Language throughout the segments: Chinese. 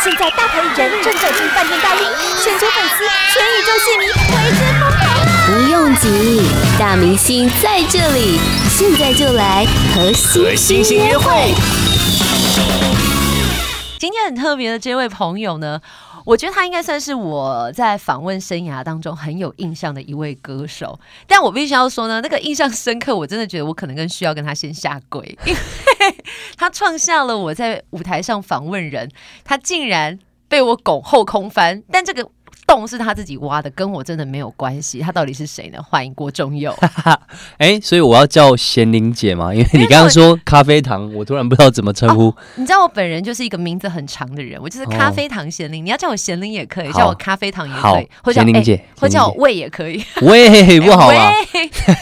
现在大牌艺人正走进饭店大厅，全球粉丝、全宇宙戏迷为之疯狂。不用急，大明星在这里，现在就来和星星约会。今天很特别的这位朋友呢，我觉得他应该算是我在访问生涯当中很有印象的一位歌手。但我必须要说呢，那个印象深刻，我真的觉得我可能更需要跟他先下跪，因为 他创下了我在舞台上访问人，他竟然被我拱后空翻，但这个。洞是他自己挖的，跟我真的没有关系。他到底是谁呢？欢迎郭忠佑。哎、欸，所以我要叫贤玲姐吗？因为你刚刚说咖啡糖，我突然不知道怎么称呼、哦。你知道我本人就是一个名字很长的人，我就是咖啡糖贤玲。哦、你要叫我贤玲也可以，叫我咖啡糖也可以，或叫玲姐、欸，或叫我魏也可以。喂，不好吗？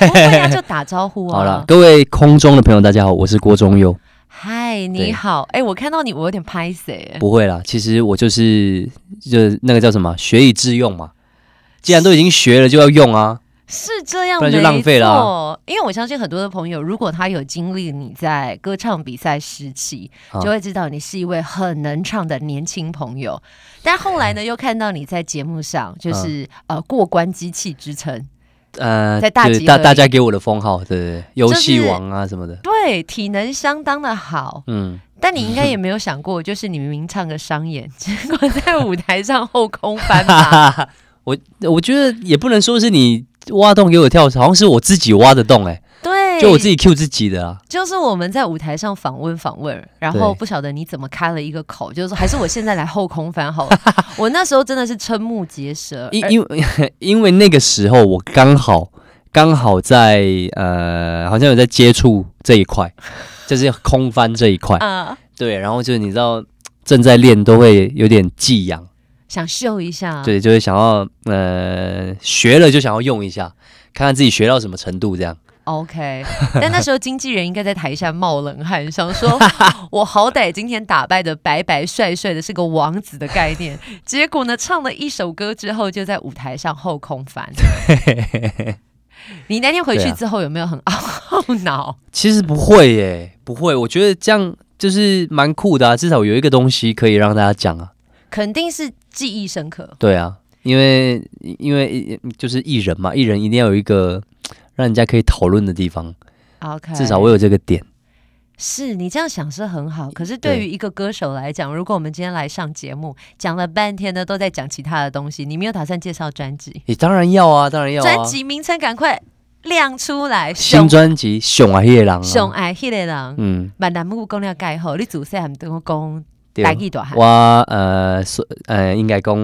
不 会啊，就打招呼啊。好了，各位空中的朋友，大家好，我是郭忠佑。嗨，你好！哎、欸，我看到你，我有点拍谢。不会啦，其实我就是，就是那个叫什么，学以致用嘛。既然都已经学了，就要用啊。是这样，不然就浪费了、啊。因为我相信很多的朋友，如果他有经历你在歌唱比赛时期，就会知道你是一位很能唱的年轻朋友。但后来呢，又看到你在节目上，就是、嗯、呃过关机器之称。呃，在大大大家给我的封号，对对，游戏王啊什么的，对，体能相当的好，嗯，但你应该也没有想过，就是你明明唱个商演，结果在舞台上后空翻吧？我我觉得也不能说是你挖洞给我跳，好像是我自己挖的洞，哎。对，就我自己 Q 自己的啊，就是我们在舞台上访问访问，然后不晓得你怎么开了一个口，就是说还是我现在来后空翻好了。我那时候真的是瞠目结舌，因因为因为那个时候我刚好刚好在呃，好像有在接触这一块，就是空翻这一块。啊，对，然后就是你知道正在练都会有点技痒，想秀一下，对，就是想要呃学了就想要用一下，看看自己学到什么程度这样。OK，但那时候经纪人应该在台下冒冷汗，想说：“ 我好歹今天打败的白白帅帅的，是个王子的概念。”结果呢，唱了一首歌之后，就在舞台上后空翻。你那天回去之后有没有很懊恼？其实不会耶，不会。我觉得这样就是蛮酷的啊，至少有一个东西可以让大家讲啊。肯定是记忆深刻。对啊，因为因为就是艺人嘛，艺人一定要有一个。让人家可以讨论的地方，OK，至少我有这个点。是你这样想是很好，可是对于一个歌手来讲，如果我们今天来上节目，讲了半天呢，都在讲其他的东西，你没有打算介绍专辑？你当然要啊，当然要啊。专辑名称赶快亮出来！新专辑《熊爱迄个人》，熊爱迄个人，嗯，蛮难不讲了盖好，你主持还跟我讲台语大汉。我呃说呃应该讲，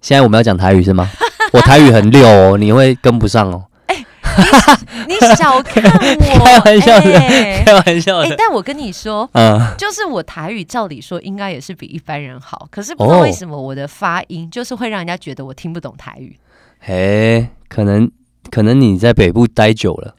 现在我们要讲台语是吗？我台语很溜哦，你会跟不上哦。你，你小看我，开玩笑的，欸、开玩笑的。欸、但我跟你说，嗯，就是我台语照理说应该也是比一般人好，可是不知道为什么我的发音就是会让人家觉得我听不懂台语。嘿，可能可能你在北部待久了。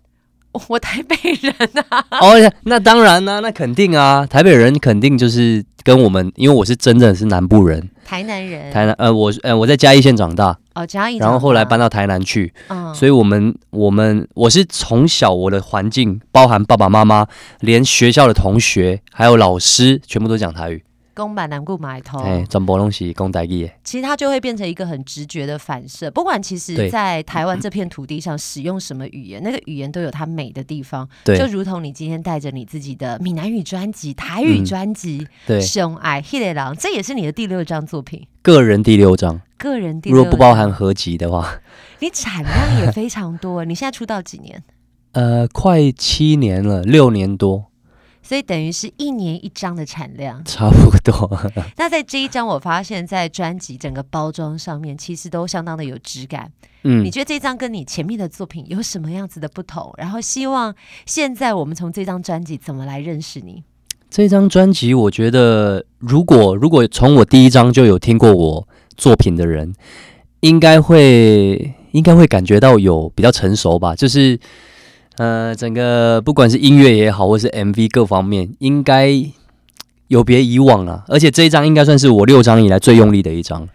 我台北人啊！哦，那当然啦、啊，那肯定啊，台北人肯定就是跟我们，因为我是真的是南部人，台南人，台南呃，我呃我在嘉义县长大，哦嘉义，然后后来搬到台南去，嗯，所以我们我们我是从小我的环境，包含爸爸妈妈，连学校的同学还有老师，全部都讲台语。公版南固买头，哎，全部拢是公台语。其实它就会变成一个很直觉的反射。不管其实，在台湾这片土地上使用什么语言，那个语言都有它美的地方。对，就如同你今天带着你自己的闽南语专辑、台语专辑，嗯、对，熊爱迄个人，这也是你的第六张作品，个人第六张，个人第六张。如果不包含合集的话，你产量也非常多。你现在出道几年？呃，快七年了，六年多。所以等于是一年一张的产量，差不多。那在这一张，我发现，在专辑整个包装上面，其实都相当的有质感。嗯，你觉得这张跟你前面的作品有什么样子的不同？然后希望现在我们从这张专辑怎么来认识你？这张专辑，我觉得如果如果从我第一张就有听过我作品的人，应该会应该会感觉到有比较成熟吧，就是。呃，整个不管是音乐也好，或是 MV 各方面，应该有别以往啊。而且这一张应该算是我六张以来最用力的一张。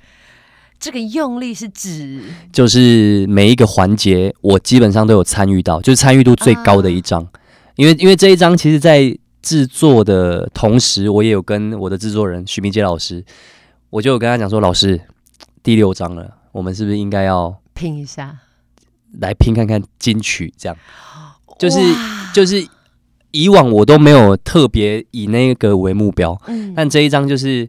这个用力是指，就是每一个环节我基本上都有参与到，就是参与度最高的一张。啊、因为因为这一张其实，在制作的同时，我也有跟我的制作人徐明杰老师，我就有跟他讲说，老师，第六章了，我们是不是应该要拼一下，来拼看看金曲？这样，就是就是以往我都没有特别以那个为目标，嗯，但这一张就是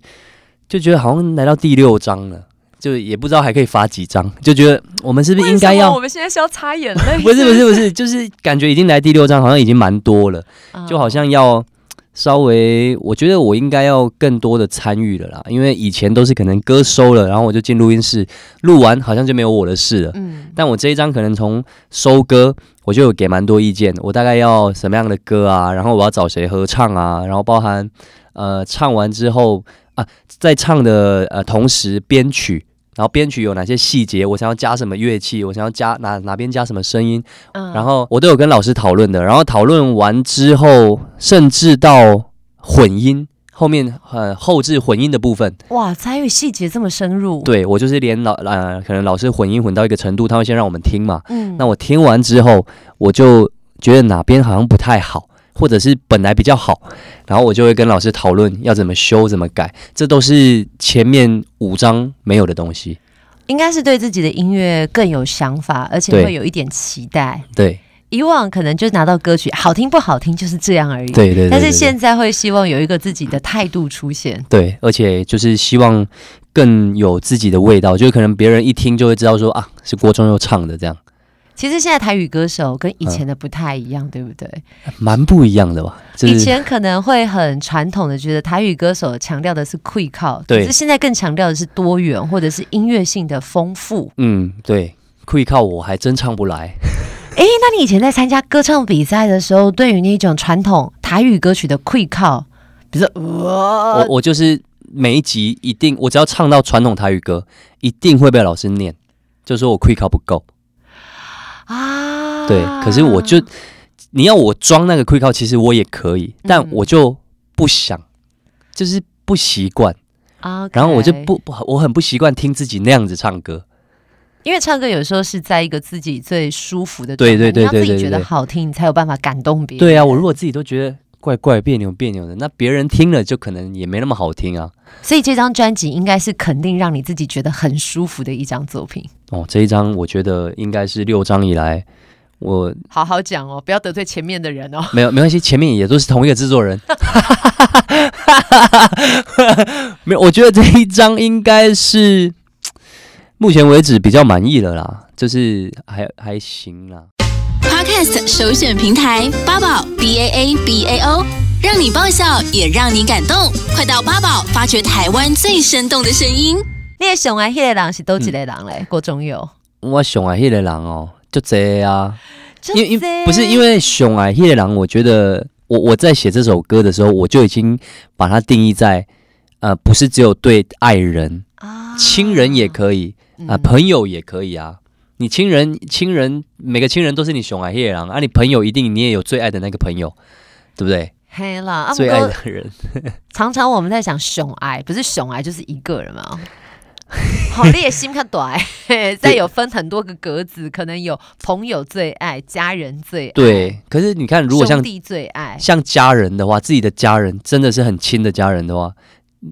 就觉得好像来到第六章了。就也不知道还可以发几张，就觉得我们是不是应该要？我们现在是要擦眼泪？不是不是不是，就是感觉已经来第六章，好像已经蛮多了，就好像要稍微，我觉得我应该要更多的参与了啦。因为以前都是可能歌收了，然后我就进录音室录完，好像就没有我的事了。嗯，但我这一张可能从收歌，我就有给蛮多意见，我大概要什么样的歌啊，然后我要找谁合唱啊，然后包含呃唱完之后啊，在唱的呃同时编曲。然后编曲有哪些细节？我想要加什么乐器？我想要加哪哪边加什么声音？嗯，然后我都有跟老师讨论的。然后讨论完之后，甚至到混音后面，呃，后置混音的部分。哇，参与细节这么深入。对，我就是连老呃，可能老师混音混到一个程度，他会先让我们听嘛。嗯，那我听完之后，我就觉得哪边好像不太好。或者是本来比较好，然后我就会跟老师讨论要怎么修、怎么改，这都是前面五章没有的东西。应该是对自己的音乐更有想法，而且会有一点期待。对，以往可能就拿到歌曲好听不好听就是这样而已。对对，对，对，对。但是现在会希望有一个自己的态度出现。对，而且就是希望更有自己的味道，就可能别人一听就会知道说啊，是郭忠佑唱的这样。其实现在台语歌手跟以前的不太一样，嗯、对不对？蛮不一样的吧。以前可能会很传统的觉得台语歌手强调的是 quick 靠。可是现在更强调的是多元或者是音乐性的丰富。嗯，对，quick 靠我还真唱不来。哎，那你以前在参加歌唱比赛的时候，对于那种传统台语歌曲的 quick 靠，比如说，我我就是每一集一定，我只要唱到传统台语歌，一定会被老师念，就说我气口不够。啊，对，可是我就你要我装那个 Quick 靠，其实我也可以，但我就不想，嗯、就是不习惯。啊。然后我就不不，我很不习惯听自己那样子唱歌，因为唱歌有时候是在一个自己最舒服的对对对对，对，对，对，对，让自己觉得好听，你才有办法感动别人。对啊，我如果自己都觉得怪怪别扭别扭的，那别人听了就可能也没那么好听啊。所以这张专辑应该是肯定让你自己觉得很舒服的一张作品。哦，这一张我觉得应该是六张以来，我好好讲哦，不要得罪前面的人哦。没有，没关系，前面也都是同一个制作人。没有，我觉得这一张应该是目前为止比较满意了啦，就是还还行啦。Podcast 首选平台八宝 B A A B A O，让你爆笑也让你感动，快到八宝发掘台湾最生动的声音。你上爱迄个人是多几个人嘞？郭忠佑，我上爱迄个人哦，就这啊，因因不是因为上爱迄个人，我觉得我我在写这首歌的时候，我就已经把它定义在呃，不是只有对爱人啊，亲人也可以啊、呃，朋友也可以啊。你亲人亲人每个亲人都是你熊爱夜郎啊，你朋友一定你也有最爱的那个朋友，对不对？黑了，最爱的人，常常我们在想熊爱，不是熊爱就是一个人嘛。好，烈心看短，再有分很多个格子，可能有朋友最爱，家人最爱。对，可是你看，如果像兄弟最爱，像家人的话，自己的家人真的是很亲的家人的话，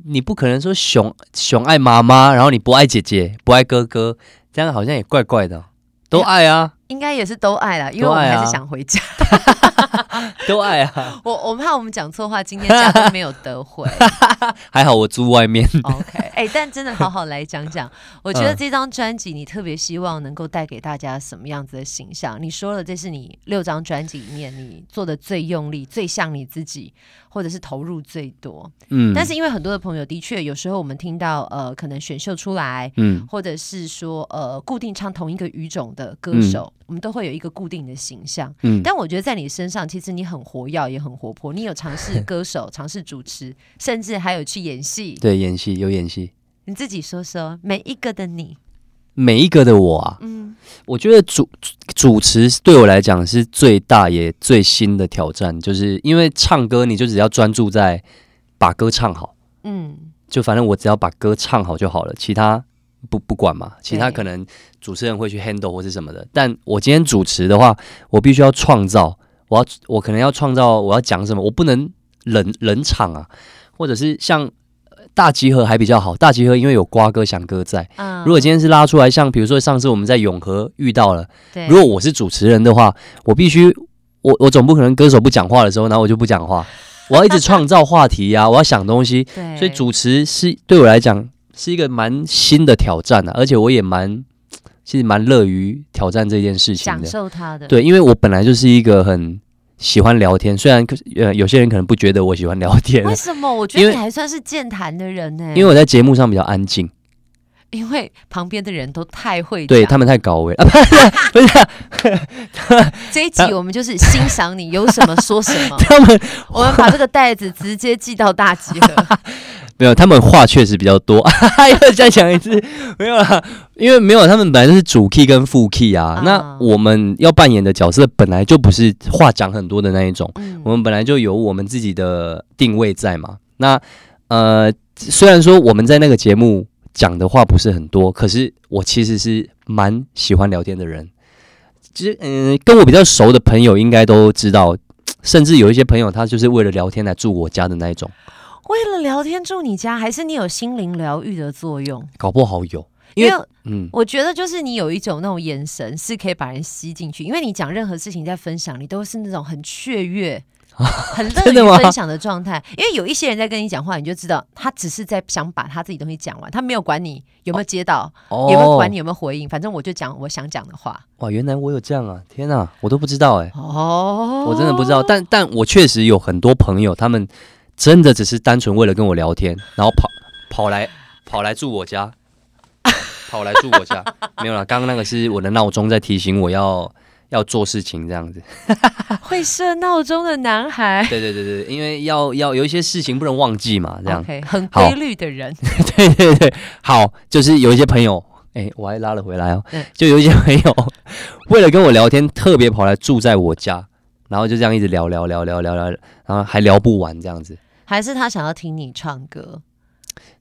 你不可能说熊熊爱妈妈，然后你不爱姐姐，不爱哥哥，这样好像也怪怪的。都爱啊。应该也是都爱啦，因为我们还是想回家。都爱啊！我我怕我们讲错话，今天假都没有得回。还好我住外面。OK，哎、欸，但真的好好来讲讲，我觉得这张专辑你特别希望能够带给大家什么样子的形象？你说了，这是你六张专辑里面你做的最用力、最像你自己，或者是投入最多。嗯，但是因为很多的朋友的确有时候我们听到呃，可能选秀出来，嗯，或者是说呃，固定唱同一个语种的歌手。嗯我们都会有一个固定的形象，嗯，但我觉得在你身上，其实你很活跃，也很活泼。你有尝试 歌手，尝试主持，甚至还有去演戏。对，演戏有演戏。你自己说说，每一个的你，每一个的我啊，嗯，我觉得主主持对我来讲是最大也最新的挑战，就是因为唱歌，你就只要专注在把歌唱好，嗯，就反正我只要把歌唱好就好了，其他。不不管嘛，其他可能主持人会去 handle 或是什么的，但我今天主持的话，我必须要创造，我要我可能要创造我要讲什么，我不能冷冷场啊，或者是像大集合还比较好，大集合因为有瓜哥、翔哥在。嗯，如果今天是拉出来，像比如说上次我们在永和遇到了，对，如果我是主持人的话，我必须我我总不可能歌手不讲话的时候，然后我就不讲话，我要一直创造话题呀、啊，我要想东西。对，所以主持是对我来讲是一个蛮新的挑战啊，而且我也蛮其实蛮乐于挑战这件事情的，享受它的。对，因为我本来就是一个很。喜欢聊天，虽然呃有些人可能不觉得我喜欢聊天，为什么？我觉得你还算是健谈的人呢。因为我在节目上比较安静，因为旁边的人都太会，对他们太高危啊！不是，不是，这一集我们就是欣赏你，有什么说什么。他们，我们把这个袋子直接寄到大集合。没有，他们话确实比较多。又再讲一次，没有啦，因为没有他们本来就是主 key 跟副 key 啊。Uh, 那我们要扮演的角色本来就不是话讲很多的那一种，嗯、我们本来就有我们自己的定位在嘛。那呃，虽然说我们在那个节目讲的话不是很多，可是我其实是蛮喜欢聊天的人。其实，嗯、呃，跟我比较熟的朋友应该都知道，甚至有一些朋友他就是为了聊天来住我家的那一种。为了聊天住你家，还是你有心灵疗愈的作用？搞不好有，因为，嗯，我觉得就是你有一种那种眼神是可以把人吸进去，因为你讲任何事情在分享，你都是那种很雀跃、很乐于分享的状态。因为有一些人在跟你讲话，你就知道他只是在想把他自己东西讲完，他没有管你有没有接到，哦、有没有管你有没有回应，反正我就讲我想讲的话。哇，原来我有这样啊！天哪，我都不知道哎、欸，哦，我真的不知道。但但我确实有很多朋友，他们。真的只是单纯为了跟我聊天，然后跑跑来跑来住我家，跑来住我家，没有啦，刚刚那个是我的闹钟在提醒我要要做事情，这样子。会设闹钟的男孩。对对对对，因为要要有一些事情不能忘记嘛，这样。Okay, 很规律的人。对对对，好，就是有一些朋友，哎、欸，我还拉了回来哦。就有一些朋友 为了跟我聊天，特别跑来住在我家，然后就这样一直聊聊聊聊聊聊，然后还聊不完这样子。还是他想要听你唱歌？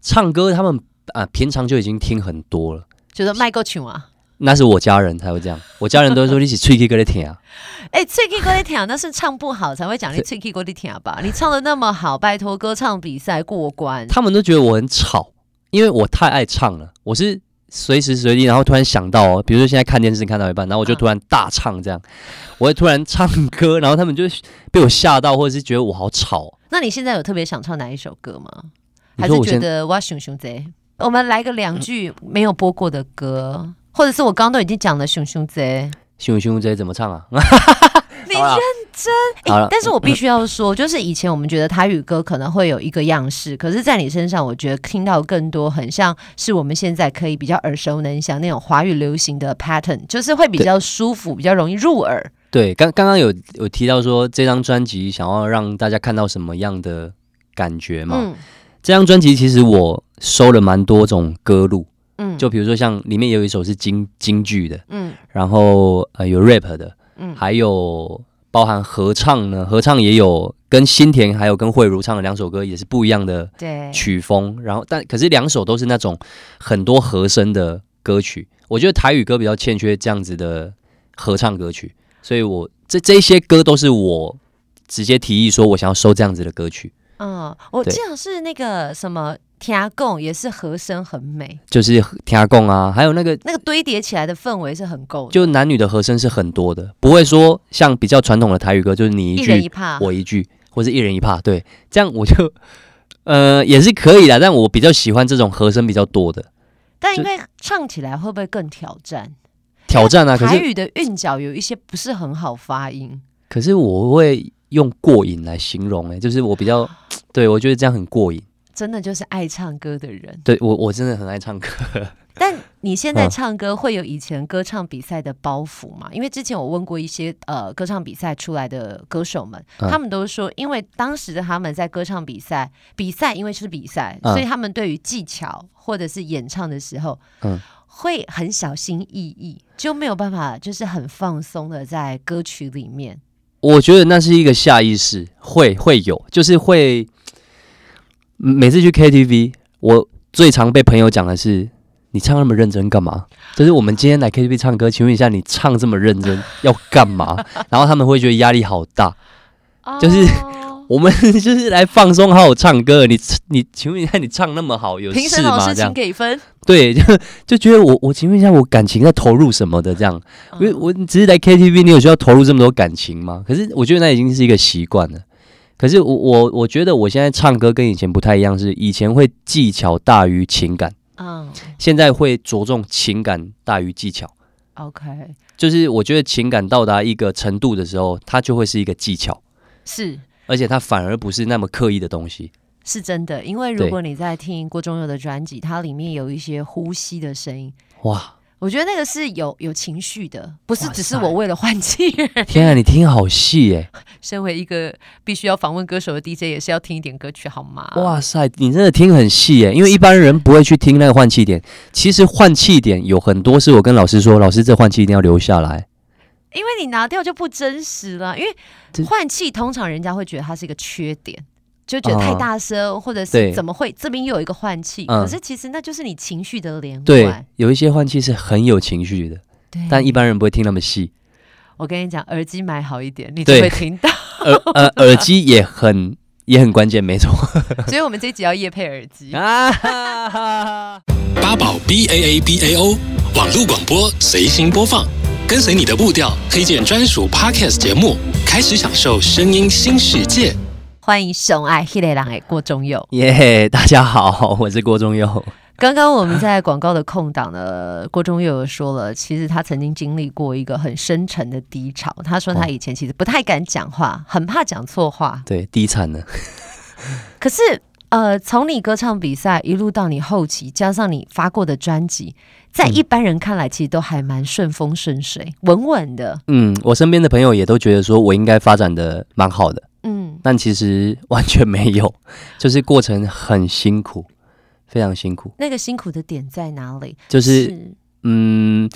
唱歌，他们啊，平常就已经听很多了。觉得卖够曲啊？那是我家人才会这样，我家人都会说你是吹 K 歌的听啊。哎，吹 K 歌的听，那是唱不好才会讲你吹 K 歌的听吧？你唱的那么好，拜托歌唱比赛过关。他们都觉得我很吵，因为我太爱唱了。我是随时随地，然后突然想到哦，比如说现在看电视看到一半，然后我就突然大唱这样，啊、我会突然唱歌，然后他们就被我吓到，或者是觉得我好吵。那你现在有特别想唱哪一首歌吗？还是觉得哇熊熊贼？我们来个两句没有播过的歌，或者是我刚刚都已经讲了熊熊贼。熊熊贼怎么唱啊？你认真？欸、但是我必须要说，就是以前我们觉得台语歌可能会有一个样式，可是在你身上，我觉得听到更多很像是我们现在可以比较耳熟能详那种华语流行的 pattern，就是会比较舒服，比较容易入耳。对，刚刚刚有有提到说这张专辑想要让大家看到什么样的感觉嘛？嗯，这张专辑其实我收了蛮多种歌路，嗯，就比如说像里面有一首是京京剧的，嗯，然后呃有 rap 的，嗯，还有包含合唱呢，合唱也有跟新田还有跟慧茹唱的两首歌也是不一样的曲风，然后但可是两首都是那种很多和声的歌曲，我觉得台语歌比较欠缺这样子的合唱歌曲。所以我，我这这些歌都是我直接提议说，我想要收这样子的歌曲。嗯，我记得是那个什么听贡，也是和声很美，就是听贡啊，还有那个那个堆叠起来的氛围是很够的，就男女的和声是很多的，不会说像比较传统的台语歌，就是你一句一我一句，或是一人一帕。对，这样我就 呃也是可以的，但我比较喜欢这种和声比较多的。但因为唱起来会不会更挑战？挑战啊！可是台语的韵脚有一些不是很好发音。可是我会用过瘾来形容，哎，就是我比较 对我觉得这样很过瘾。真的就是爱唱歌的人。对我，我真的很爱唱歌。但你现在唱歌会有以前歌唱比赛的包袱吗？因为之前我问过一些呃歌唱比赛出来的歌手们，他们都说，因为当时的他们在歌唱比赛比赛，因为是比赛，所以他们对于技巧或者是演唱的时候，嗯。会很小心翼翼，就没有办法，就是很放松的在歌曲里面。我觉得那是一个下意识，会会有，就是会每次去 KTV，我最常被朋友讲的是：“你唱那么认真干嘛？”就是我们今天来 KTV 唱歌，请问一下，你唱这么认真 要干嘛？然后他们会觉得压力好大，就是 我们 就是来放松，好好唱歌。你你，请问一下，你唱那么好，有事吗？评审老师请给分。对，就就觉得我我请问一下，我感情在投入什么的这样？因为我只是来 KTV，你有需要投入这么多感情吗？可是我觉得那已经是一个习惯了。可是我我我觉得我现在唱歌跟以前不太一样，是以前会技巧大于情感，嗯，现在会着重情感大于技巧。OK，就是我觉得情感到达一个程度的时候，它就会是一个技巧，是，而且它反而不是那么刻意的东西。是真的，因为如果你在听郭忠佑的专辑，它里面有一些呼吸的声音，哇，我觉得那个是有有情绪的，不是只是我为了换气。天啊，你听好细耶！身为一个必须要访问歌手的 DJ，也是要听一点歌曲好吗？哇塞，你真的听很细耶！因为一般人不会去听那个换气点，其实换气点有很多是我跟老师说，老师这换气一定要留下来，因为你拿掉就不真实了。因为换气通常人家会觉得它是一个缺点。就觉得太大声，哦、或者是怎么会这边又有一个换气？嗯、可是其实那就是你情绪的连贯。对，有一些换气是很有情绪的，对但一般人不会听那么细。我跟你讲，耳机买好一点，你就会听到。耳呃，耳机也很也很关键，没错。所以我们这一集要夜配耳机啊！八宝 B A A B A O 网络广播随心播放，跟随你的步调，推荐专属 Podcast 节目，开始享受声音新世界。欢迎熊爱黑雷狼哎，郭忠佑耶！Yeah, 大家好，我是郭忠佑。刚刚我们在广告的空档呢，郭忠佑说了，其实他曾经经历过一个很深沉的低潮。他说他以前其实不太敢讲话，很怕讲错话。对，低惨了。可是呃，从你歌唱比赛一路到你后期，加上你发过的专辑，在一般人看来，其实都还蛮顺风顺水，稳稳的。嗯，我身边的朋友也都觉得说我应该发展的蛮好的。嗯，但其实 完全没有，就是过程很辛苦，非常辛苦。那个辛苦的点在哪里？就是，是嗯，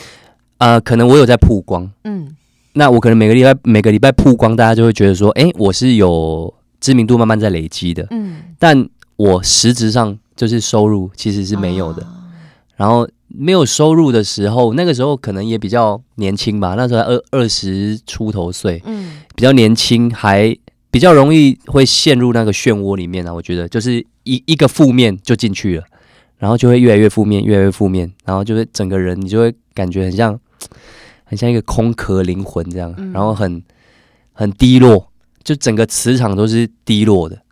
呃，可能我有在曝光，嗯，那我可能每个礼拜每个礼拜曝光，大家就会觉得说，哎，我是有知名度慢慢在累积的，嗯，但我实质上就是收入其实是没有的。哦、然后没有收入的时候，那个时候可能也比较年轻吧，那时候二二十出头岁，嗯，比较年轻还。比较容易会陷入那个漩涡里面啊，我觉得就是一一个负面就进去了，然后就会越来越负面，越来越负面，然后就会整个人你就会感觉很像，很像一个空壳灵魂这样，然后很很低落，就整个磁场都是低落的。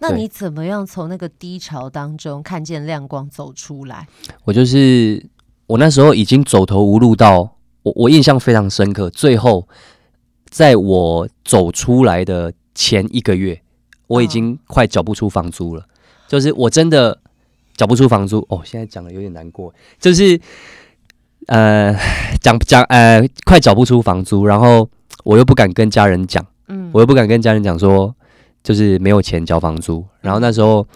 那你怎么样从那个低潮当中看见亮光走出来？我就是我那时候已经走投无路到，我我印象非常深刻，最后在我走出来的。前一个月，我已经快缴不出房租了，就是我真的缴不出房租哦。现在讲的有点难过，就是呃，讲讲呃，快缴不出房租，然后我又不敢跟家人讲，嗯，我又不敢跟家人讲说，就是没有钱交房租。然后那时候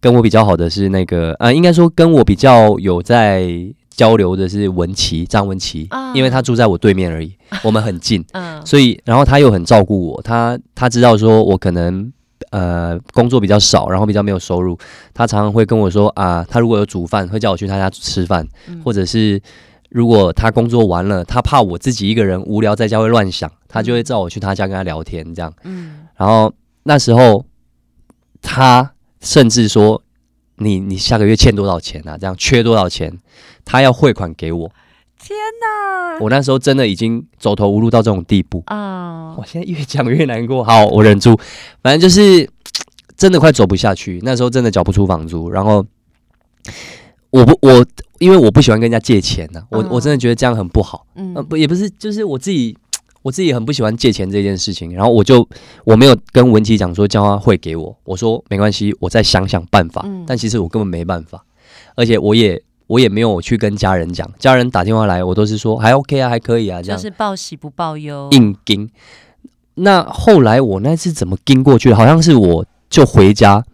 跟我比较好的是那个呃，应该说跟我比较有在。交流的是文琪，张文琪，因为他住在我对面而已，我们很近，所以然后他又很照顾我，他他知道说我可能呃工作比较少，然后比较没有收入，他常常会跟我说啊，他如果有煮饭，会叫我去他家吃饭，或者是如果他工作完了，他怕我自己一个人无聊在家会乱想，他就会叫我去他家跟他聊天这样，然后那时候他甚至说。你你下个月欠多少钱啊？这样缺多少钱？他要汇款给我。天哪！我那时候真的已经走投无路到这种地步啊！我现在越讲越难过。好，我忍住。反正就是 真的快走不下去。那时候真的缴不出房租。然后我不我因为我不喜欢跟人家借钱呢、啊。我我真的觉得这样很不好。嗯，不也不是，就是我自己。我自己很不喜欢借钱这件事情，然后我就我没有跟文琪讲说叫他汇给我，我说没关系，我再想想办法。嗯、但其实我根本没办法，而且我也我也没有去跟家人讲，家人打电话来，我都是说还 OK 啊，还可以啊，这样就是报喜不报忧，硬盯。那后来我那次怎么盯过去的？好像是我就回家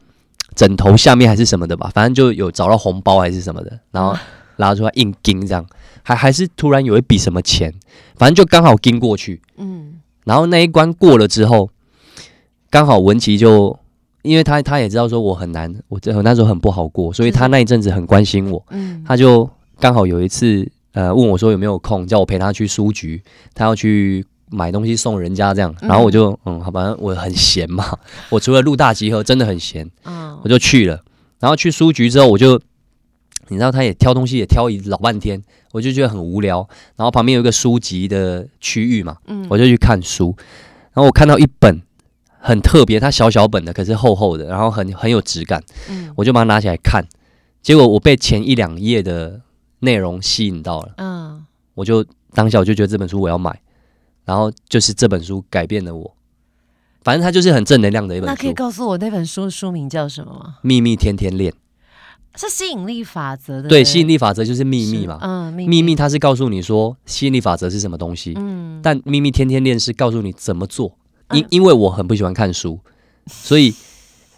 枕头下面还是什么的吧，反正就有找到红包还是什么的，然后拿出来硬盯这样。还还是突然有一笔什么钱，反正就刚好盯过去，嗯，然后那一关过了之后，刚好文琪就，因为他他也知道说我很难，我这那时候很不好过，所以他那一阵子很关心我，嗯，他就刚好有一次呃问我说有没有空，叫我陪他去书局，他要去买东西送人家这样，然后我就嗯，好吧，我很闲嘛，我除了录大集合真的很闲，嗯，我就去了，然后去书局之后，我就你知道他也挑东西也挑一老半天，我就觉得很无聊，然后旁边有一个书籍的区域嘛，嗯，我就去看书，然后我看到一本很特别，它小小本的，可是厚厚的，然后很很有质感，嗯，我就把它拿起来看，结果我被前一两页的内容吸引到了，嗯，我就。当下我就觉得这本书我要买，然后就是这本书改变了我。反正它就是很正能量的一本书。那可以告诉我那本书书名叫什么吗？秘密天天练，是吸引力法则的。对，吸引力法则就是秘密嘛。嗯，秘密，秘密它是告诉你说吸引力法则是什么东西。嗯，但秘密天天练是告诉你怎么做。因、嗯、因为我很不喜欢看书，所以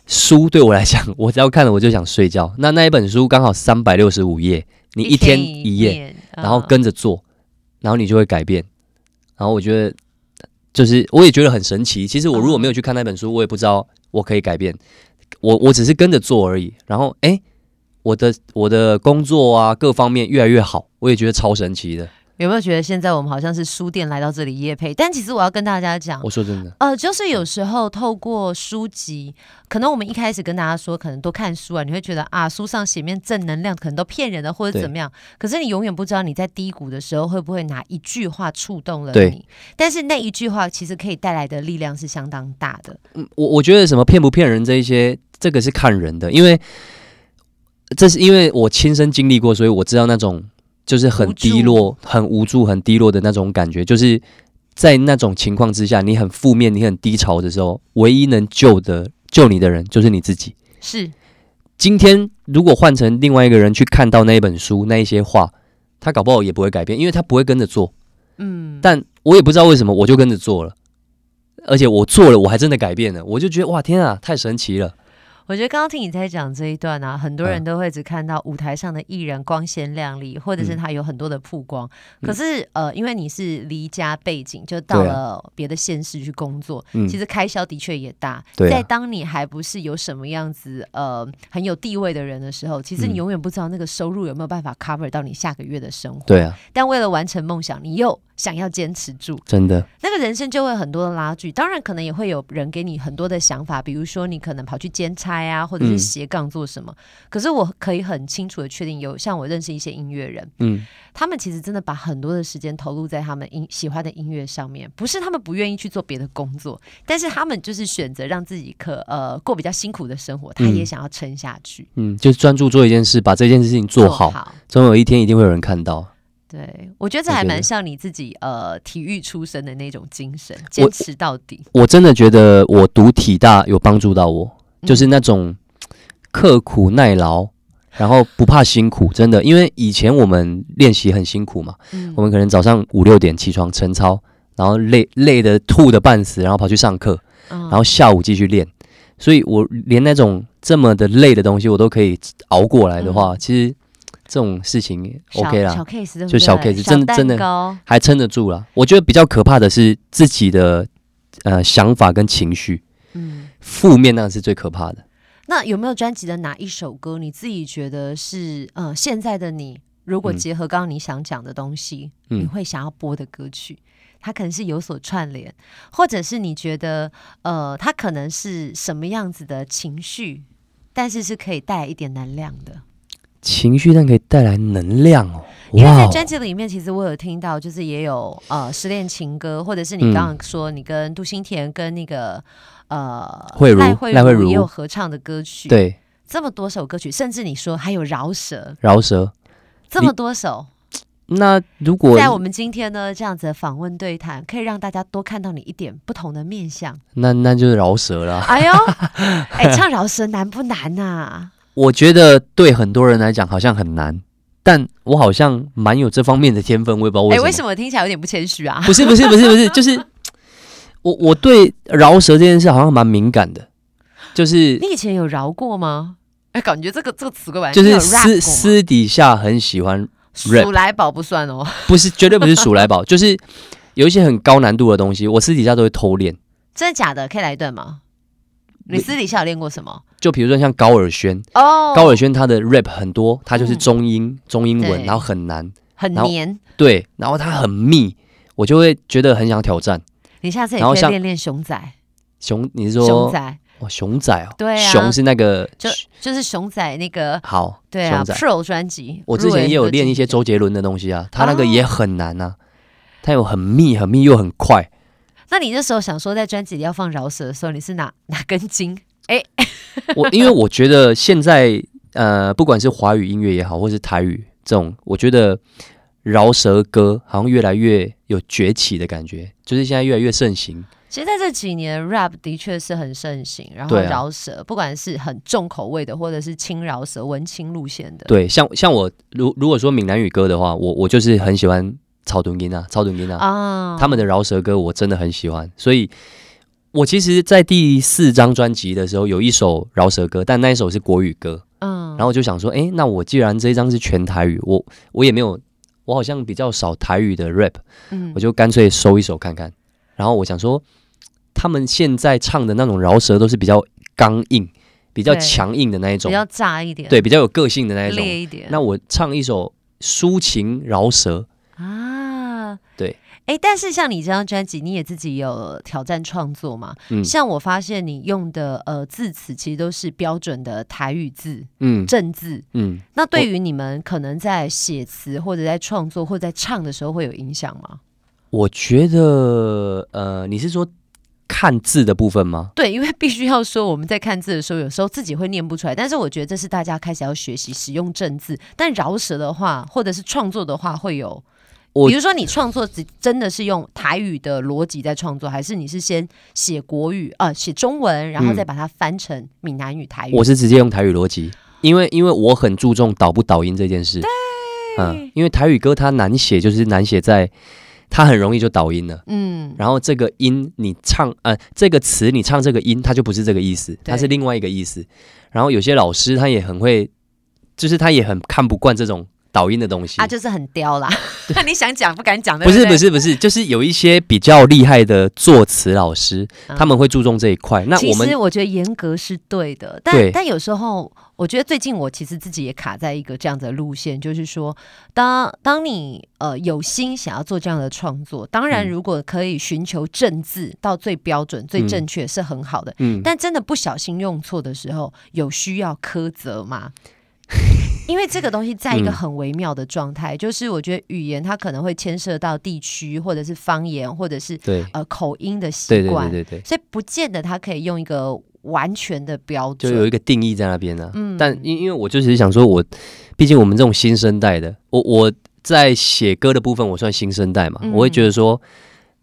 书对我来讲，我只要看了我就想睡觉。那那一本书刚好三百六十五页，你一天一页，然后跟着做。然后你就会改变，然后我觉得就是我也觉得很神奇。其实我如果没有去看那本书，我也不知道我可以改变。我我只是跟着做而已。然后哎，我的我的工作啊各方面越来越好，我也觉得超神奇的。有没有觉得现在我们好像是书店来到这里夜配？但其实我要跟大家讲，我说真的，呃，就是有时候透过书籍，可能我们一开始跟大家说，可能多看书啊，你会觉得啊，书上写面正能量，可能都骗人的或者怎么样。可是你永远不知道你在低谷的时候会不会哪一句话触动了你。但是那一句话其实可以带来的力量是相当大的。嗯，我我觉得什么骗不骗人这一些，这个是看人的，因为这是因为我亲身经历过，所以我知道那种。就是很低落、很无助、很低落的那种感觉，就是在那种情况之下，你很负面、你很低潮的时候，唯一能救的、救你的人就是你自己。是，今天如果换成另外一个人去看到那一本书、那一些话，他搞不好也不会改变，因为他不会跟着做。嗯，但我也不知道为什么，我就跟着做了，而且我做了，我还真的改变了，我就觉得哇，天啊，太神奇了。我觉得刚刚听你在讲这一段啊，很多人都会只看到舞台上的艺人光鲜亮丽，或者是他有很多的曝光。嗯、可是呃，因为你是离家背景，就到了别的县市去工作，啊、其实开销的确也大。啊、在当你还不是有什么样子呃很有地位的人的时候，其实你永远不知道那个收入有没有办法 cover 到你下个月的生活。对啊。但为了完成梦想，你又想要坚持住，真的，那个人生就会很多的拉锯。当然，可能也会有人给你很多的想法，比如说你可能跑去兼差啊，或者是斜杠做什么。嗯、可是我可以很清楚的确定，有像我认识一些音乐人，嗯，他们其实真的把很多的时间投入在他们音喜欢的音乐上面。不是他们不愿意去做别的工作，但是他们就是选择让自己可呃过比较辛苦的生活，他也想要撑下去。嗯，就是专注做一件事，把这件事情做好，总有一天一定会有人看到。对，我觉得这还蛮像你自己呃体育出身的那种精神，坚持到底。我，我真的觉得我读体大有帮助到我，嗯、就是那种刻苦耐劳，然后不怕辛苦，真的。因为以前我们练习很辛苦嘛，嗯、我们可能早上五六点起床晨操，然后累累的吐的半死，然后跑去上课，嗯、然后下午继续练。所以我连那种这么的累的东西我都可以熬过来的话，嗯、其实。这种事情 OK 啦，小 case 对不对？就小 case，真的真的还撑得住了。我觉得比较可怕的是自己的呃想法跟情绪，嗯，负面那是最可怕的。那有没有专辑的哪一首歌，你自己觉得是呃现在的你，如果结合刚刚你想讲的东西，嗯、你会想要播的歌曲？它可能是有所串联，或者是你觉得呃它可能是什么样子的情绪，但是是可以带来一点能量的。情绪但可以带来能量哦，因为在专辑里面，其实我有听到，就是也有呃失恋情歌，或者是你刚刚说你跟杜新田跟那个呃慧如赖慧如也有合唱的歌曲，对，这么多首歌曲，甚至你说还有饶舌，饶舌。这么多首，那如果在我们今天呢这样子的访问对谈，可以让大家多看到你一点不同的面相，那那就是饶舌了。哎呦，哎，唱饶舌难不难呐、啊？我觉得对很多人来讲好像很难，但我好像蛮有这方面的天分，我也不知道为什么。哎，为什么听起来有点不谦虚啊？不是不是不是不是，就是我我对饶舌这件事好像蛮敏感的，就是你以前有饶过吗？哎，感觉这个这个词怪怪，就是私私底下很喜欢数来宝不算哦，不是绝对不是数来宝，就是有一些很高难度的东西，我私底下都会偷练。真的假的？可以来一段吗？你私底下有练过什么？就比如说像高尔宣哦，高尔宣他的 rap 很多，他就是中英中英文，然后很难，很黏，对，然后他很密，我就会觉得很想挑战。你下次也可以练练熊仔。熊，你是说熊仔？哦，熊仔哦，对啊，熊是那个，就就是熊仔那个。好，对啊，Pro 专辑。我之前也有练一些周杰伦的东西啊，他那个也很难呐，他有很密、很密又很快。那你那时候想说在专辑里要放饶舌的时候，你是哪哪根筋？哎，我因为我觉得现在呃，不管是华语音乐也好，或是台语这种，我觉得饶舌歌好像越来越有崛起的感觉，就是现在越来越盛行。其实在这几年，rap 的确是很盛行，然后饶舌，啊、不管是很重口味的，或者是轻饶舌、文青路线的。对，像像我，如如果说闽南语歌的话，我我就是很喜欢草屯音啊，草屯音啊，啊他们的饶舌歌我真的很喜欢。所以，我其实，在第四张专辑的时候，有一首饶舌歌，但那一首是国语歌。嗯，然后我就想说，哎，那我既然这一张是全台语，我我也没有，我好像比较少台语的 rap，嗯，我就干脆收一首看看。然后我想说。他们现在唱的那种饶舌都是比较刚硬、比较强硬的那一种，比较炸一点，对，比较有个性的那一种。烈一点。那我唱一首抒情饶舌啊，对。哎，但是像你这张专辑，你也自己有挑战创作嘛？嗯。像我发现你用的呃字词其实都是标准的台语字，嗯，正字，嗯。那对于你们可能在写词或者在创作或者在唱的时候会有影响吗？我觉得，呃，你是说？看字的部分吗？对，因为必须要说，我们在看字的时候，有时候自己会念不出来。但是我觉得这是大家开始要学习使用正字。但饶舌的话，或者是创作的话，会有，我比如说你创作只真的是用台语的逻辑在创作，还是你是先写国语啊，写中文，然后再把它翻成闽南语、台语？我是直接用台语逻辑，因为因为我很注重导不导音这件事。对，嗯，因为台语歌它难写，就是难写在。它很容易就导音了，嗯，然后这个音你唱，呃，这个词你唱这个音，它就不是这个意思，它是另外一个意思。然后有些老师他也很会，就是他也很看不惯这种倒音的东西，啊就是很刁啦。那 你想讲不敢讲的，不是不是不是，就是有一些比较厉害的作词老师，他们会注重这一块。那我们其实我觉得严格是对的，但但有时候。我觉得最近我其实自己也卡在一个这样子的路线，就是说，当当你呃有心想要做这样的创作，当然如果可以寻求正字到最标准、嗯、最正确是很好的，嗯，但真的不小心用错的时候，有需要苛责吗？因为这个东西在一个很微妙的状态，嗯、就是我觉得语言它可能会牵涉到地区或者是方言或者是对。呃口音的习惯，对对对对对，所以不见得它可以用一个。完全的标准，就有一个定义在那边呢、啊。嗯，但因因为我就是想说我，我毕竟我们这种新生代的，我我在写歌的部分，我算新生代嘛，嗯、我会觉得说，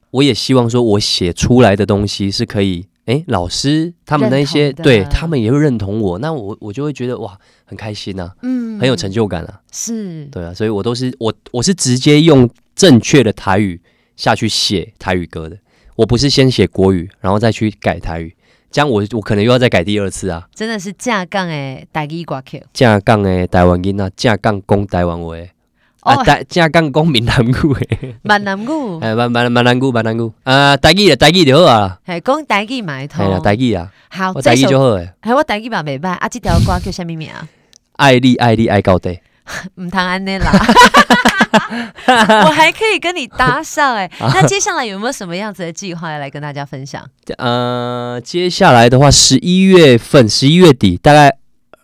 我也希望说我写出来的东西是可以，哎、欸，老师他们那些对他们也会认同我，那我我就会觉得哇，很开心啊，嗯，很有成就感啊，是，对啊，所以我都是我我是直接用正确的台语下去写台语歌的，我不是先写国语，然后再去改台语。这样我我可能又要再改第二次啊！真的是架杠哎台语挂 Q，架杠哎台湾音啊，架杠攻台湾话，啊，台正讲讲闽南语诶，闽南语，哎，闽闽闽南语，闽南语，啊，台语啊，台语就好啊，系讲台语买头，系啦，台语啊，好，台语就好诶，系我台语嘛未歹，啊，这条歌叫什么名？啊？爱你爱你爱到底，唔通安尼啦。我还可以跟你搭上哎、欸，那接下来有没有什么样子的计划要来跟大家分享？呃，接下来的话，十一月份，十一月底，大概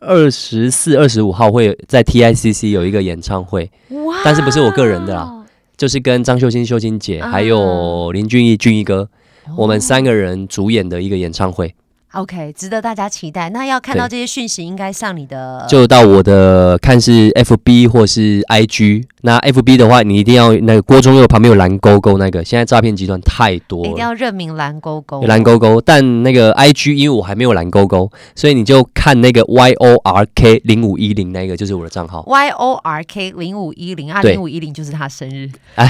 二十四、二十五号会在 TICC 有一个演唱会，哇但是不是我个人的啦，就是跟张秀清、秀清姐还有林俊逸、俊逸哥，哦、我们三个人主演的一个演唱会。OK，值得大家期待。那要看到这些讯息，应该上你的，就到我的看是 FB 或是 IG。那 FB 的话，你一定要那个郭中佑旁边有蓝勾勾那个，现在诈骗集团太多了，一定要认明蓝勾勾。蓝勾勾，但那个 IG 因为我还没有蓝勾勾，所以你就看那个 YORK 零五一零那个就是我的账号。YORK 零五一零啊，零五一零就是他生日。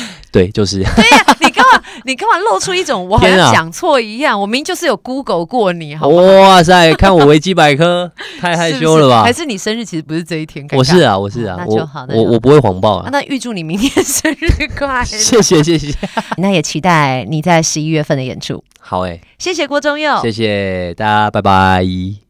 哎，对，就是。对呀，你干嘛？你干嘛露出一种我好像 讲错一样？我明明就是有 Google 过你，好吗？哇塞，看我维基百科，太害羞了吧？还是你生日其实不是这一天？我是啊，我是啊，那就好。我我不会谎报啊！那预祝你明天生日快乐！谢 谢谢谢。那也期待你在十一月份的演出。好诶，谢谢郭宗佑，谢谢大家，拜拜。